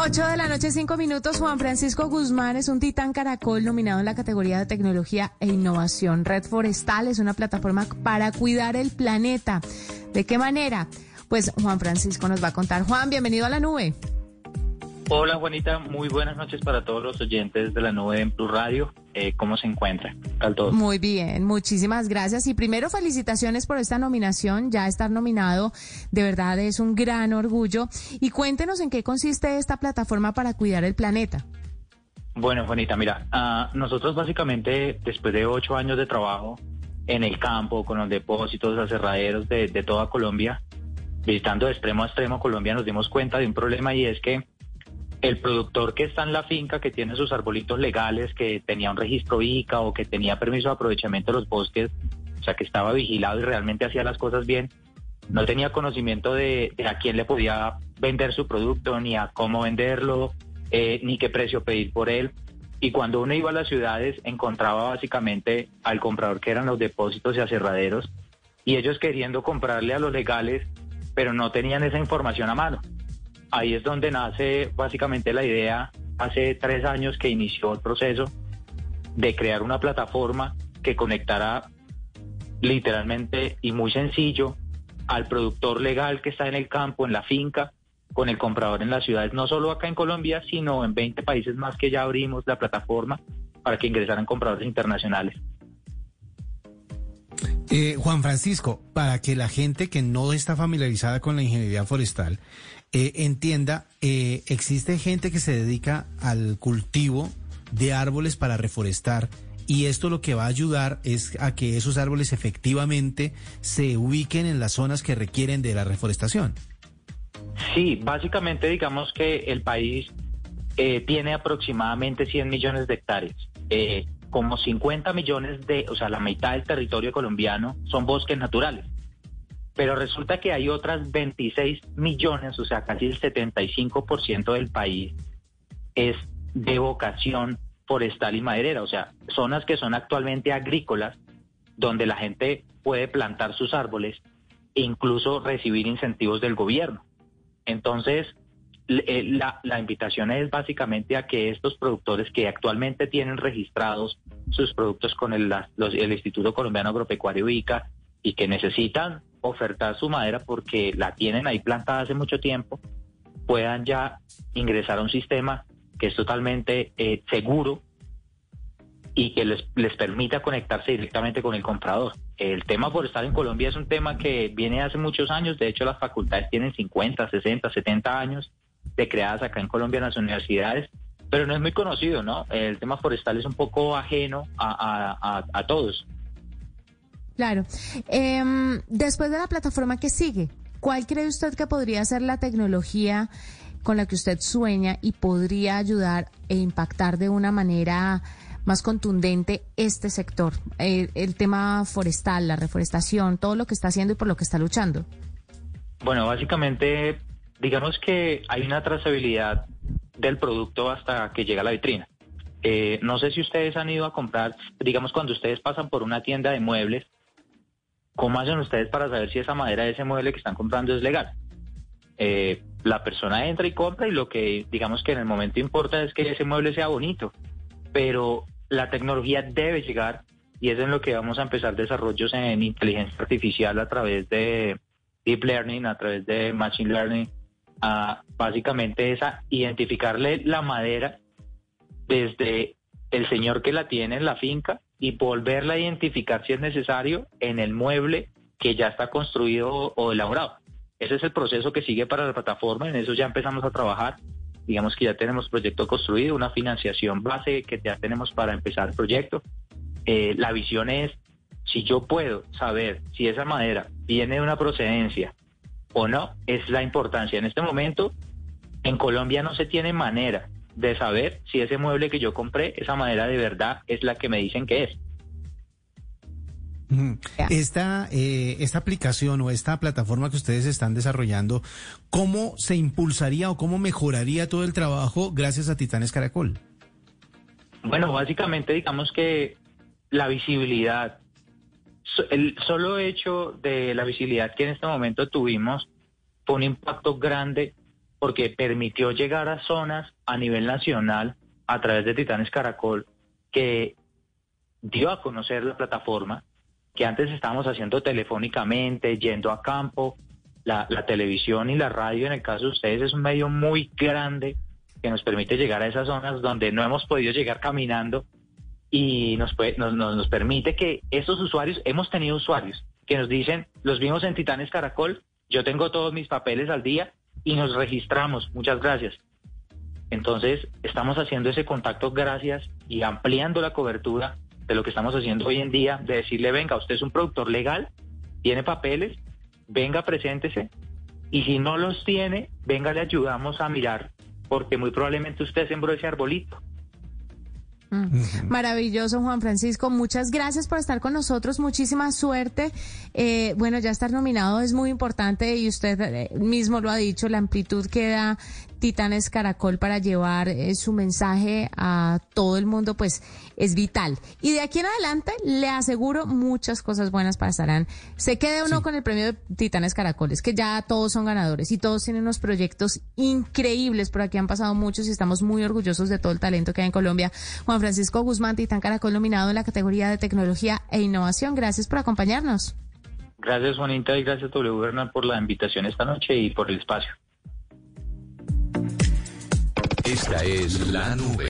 8 de la noche, 5 minutos. Juan Francisco Guzmán es un titán caracol nominado en la categoría de tecnología e innovación. Red Forestal es una plataforma para cuidar el planeta. ¿De qué manera? Pues Juan Francisco nos va a contar. Juan, bienvenido a la nube. Hola Juanita, muy buenas noches para todos los oyentes de la nube en Plus Radio. Eh, ¿Cómo se encuentra? Tal todo? Muy bien, muchísimas gracias. Y primero felicitaciones por esta nominación. Ya estar nominado de verdad es un gran orgullo. Y cuéntenos en qué consiste esta plataforma para cuidar el planeta. Bueno, Juanita, mira, uh, nosotros básicamente después de ocho años de trabajo en el campo, con los depósitos, aserraderos de, de toda Colombia, visitando de extremo a extremo Colombia, nos dimos cuenta de un problema y es que el productor que está en la finca, que tiene sus arbolitos legales, que tenía un registro ICA o que tenía permiso de aprovechamiento de los bosques, o sea, que estaba vigilado y realmente hacía las cosas bien, no tenía conocimiento de, a quién le podía vender su producto, ni a cómo venderlo, eh, ni qué precio pedir por él. Y cuando uno iba a las ciudades, encontraba básicamente al comprador que eran los depósitos y aserraderos, y ellos queriendo comprarle a los legales, pero no tenían esa información a mano ahí es donde nace básicamente la idea, hace tres años que inició el proceso de crear una plataforma que conectara literalmente y muy sencillo al productor legal que está en el campo, en la finca, con el comprador en las ciudades, no solo acá en Colombia, sino en 20 países más que ya abrimos la plataforma para que ingresaran compradores internacionales. Eh, Juan Francisco, para que la gente que no está familiarizada con la ingeniería forestal eh, entienda, eh, existe gente que se dedica al cultivo de árboles para reforestar y esto lo que va a ayudar es a que esos árboles efectivamente se ubiquen en las zonas que requieren de la reforestación. Sí, básicamente digamos que el país eh, tiene aproximadamente 100 millones de hectáreas. como 50 millones de, o sea, la mitad del territorio colombiano son bosques naturales pero resulta que hay otras 26 millones, o sea, casi el 75% del país es de vocación forestal y maderera, o sea, zonas que son actualmente agrícolas, donde la gente puede plantar sus árboles e incluso recibir incentivos del gobierno. Entonces, eh, la, invitación es básicamente a que estos productores que actualmente tienen registrados sus productos con el, el Instituto Colombiano Agropecuario ICA y que necesitan ofertar su madera porque la tienen ahí plantada hace mucho tiempo, puedan ya ingresar a un sistema que es totalmente eh, seguro y que les, les permita conectarse directamente con el comprador. El tema forestal en Colombia es un tema que viene hace muchos años, de hecho las facultades tienen 50, 60, 70 años de creadas acá en Colombia en las universidades, pero no es muy conocido, ¿no? El tema forestal es un poco ajeno a, a, a todos. Claro. Em, después de la plataforma que sigue, ¿cuál cree usted que podría ser la tecnología con la que usted sueña y podría ayudar e impactar de una manera más contundente este sector, eh, el tema forestal, la reforestación, todo lo que está haciendo y por lo que está luchando? Bueno, básicamente, digamos que hay una trazabilidad del producto hasta que llega a la vitrina. Eh, no sé si ustedes han ido a comprar, digamos, cuando ustedes pasan por una tienda de muebles, ¿Cómo hacen ustedes para saber si esa madera de ese mueble que están comprando es legal? Eh, la persona entra y compra y lo que digamos que en el momento importa es que ese mueble sea bonito, pero la tecnología debe llegar y es en lo que vamos a empezar desarrollos en inteligencia artificial a través de deep learning, a través de machine learning, a básicamente es a identificarle la madera desde el señor que la tiene en la finca y volverla a identificar si es necesario en el mueble que ya está construido o elaborado. Ese es el proceso que sigue para la plataforma, en eso ya empezamos a trabajar. Digamos que ya tenemos proyecto construido, una financiación base que ya tenemos para empezar el proyecto. Eh, la visión es, si yo puedo saber si esa madera viene de una procedencia o no, es la importancia. En este momento, en Colombia no se tiene manera de saber si ese mueble que yo compré, esa madera de verdad es la que me dicen que es. Esta, eh, esta aplicación o esta plataforma que ustedes están desarrollando, ¿cómo se impulsaría o cómo mejoraría todo el trabajo gracias a Titanes Caracol? Bueno, básicamente digamos que la visibilidad, el solo hecho de la visibilidad que en este momento tuvimos fue un impacto grande porque permitió llegar a zonas a nivel nacional a través de Titanes Caracol que dio a conocer la plataforma que antes estábamos haciendo telefónicamente, yendo a campo. La, televisión y la radio, en el caso de ustedes, es un medio muy grande que nos permite llegar a esas zonas donde no hemos podido llegar caminando y nos, puede, nos, nos, nos permite que esos usuarios, hemos tenido usuarios que nos dicen, los vimos en Titanes Caracol, yo tengo todos mis papeles al día y nos registramos, muchas gracias. Entonces, estamos haciendo ese contacto gracias y ampliando la cobertura de lo que estamos haciendo hoy en día, de decirle, venga, usted es un productor legal, tiene papeles, venga, preséntese, y si no los tiene, venga, le ayudamos a mirar, porque muy probablemente usted sembró ese arbolito. Maravilloso, Juan Francisco. Muchas gracias por estar con nosotros. Muchísima suerte. Eh, bueno, ya estar nominado es muy importante y usted eh, mismo lo ha dicho, la amplitud que da Titanes Caracol para llevar eh, su mensaje a todo el mundo, pues es vital. Y de aquí en adelante le aseguro muchas cosas buenas pasarán. Se quede uno con el premio de Titanes Caracol, es que ya todos son ganadores y todos tienen unos proyectos increíbles. Por aquí han pasado muchos y estamos muy orgullosos de todo el talento que hay en Colombia. Juan Francisco Guzmán, Titán Caracol, nominado en la categoría de tecnología e innovación. Gracias por acompañarnos. Gracias, Juanita, y gracias, W. Bernal, por la invitación esta noche y por el espacio. Esta es la nube.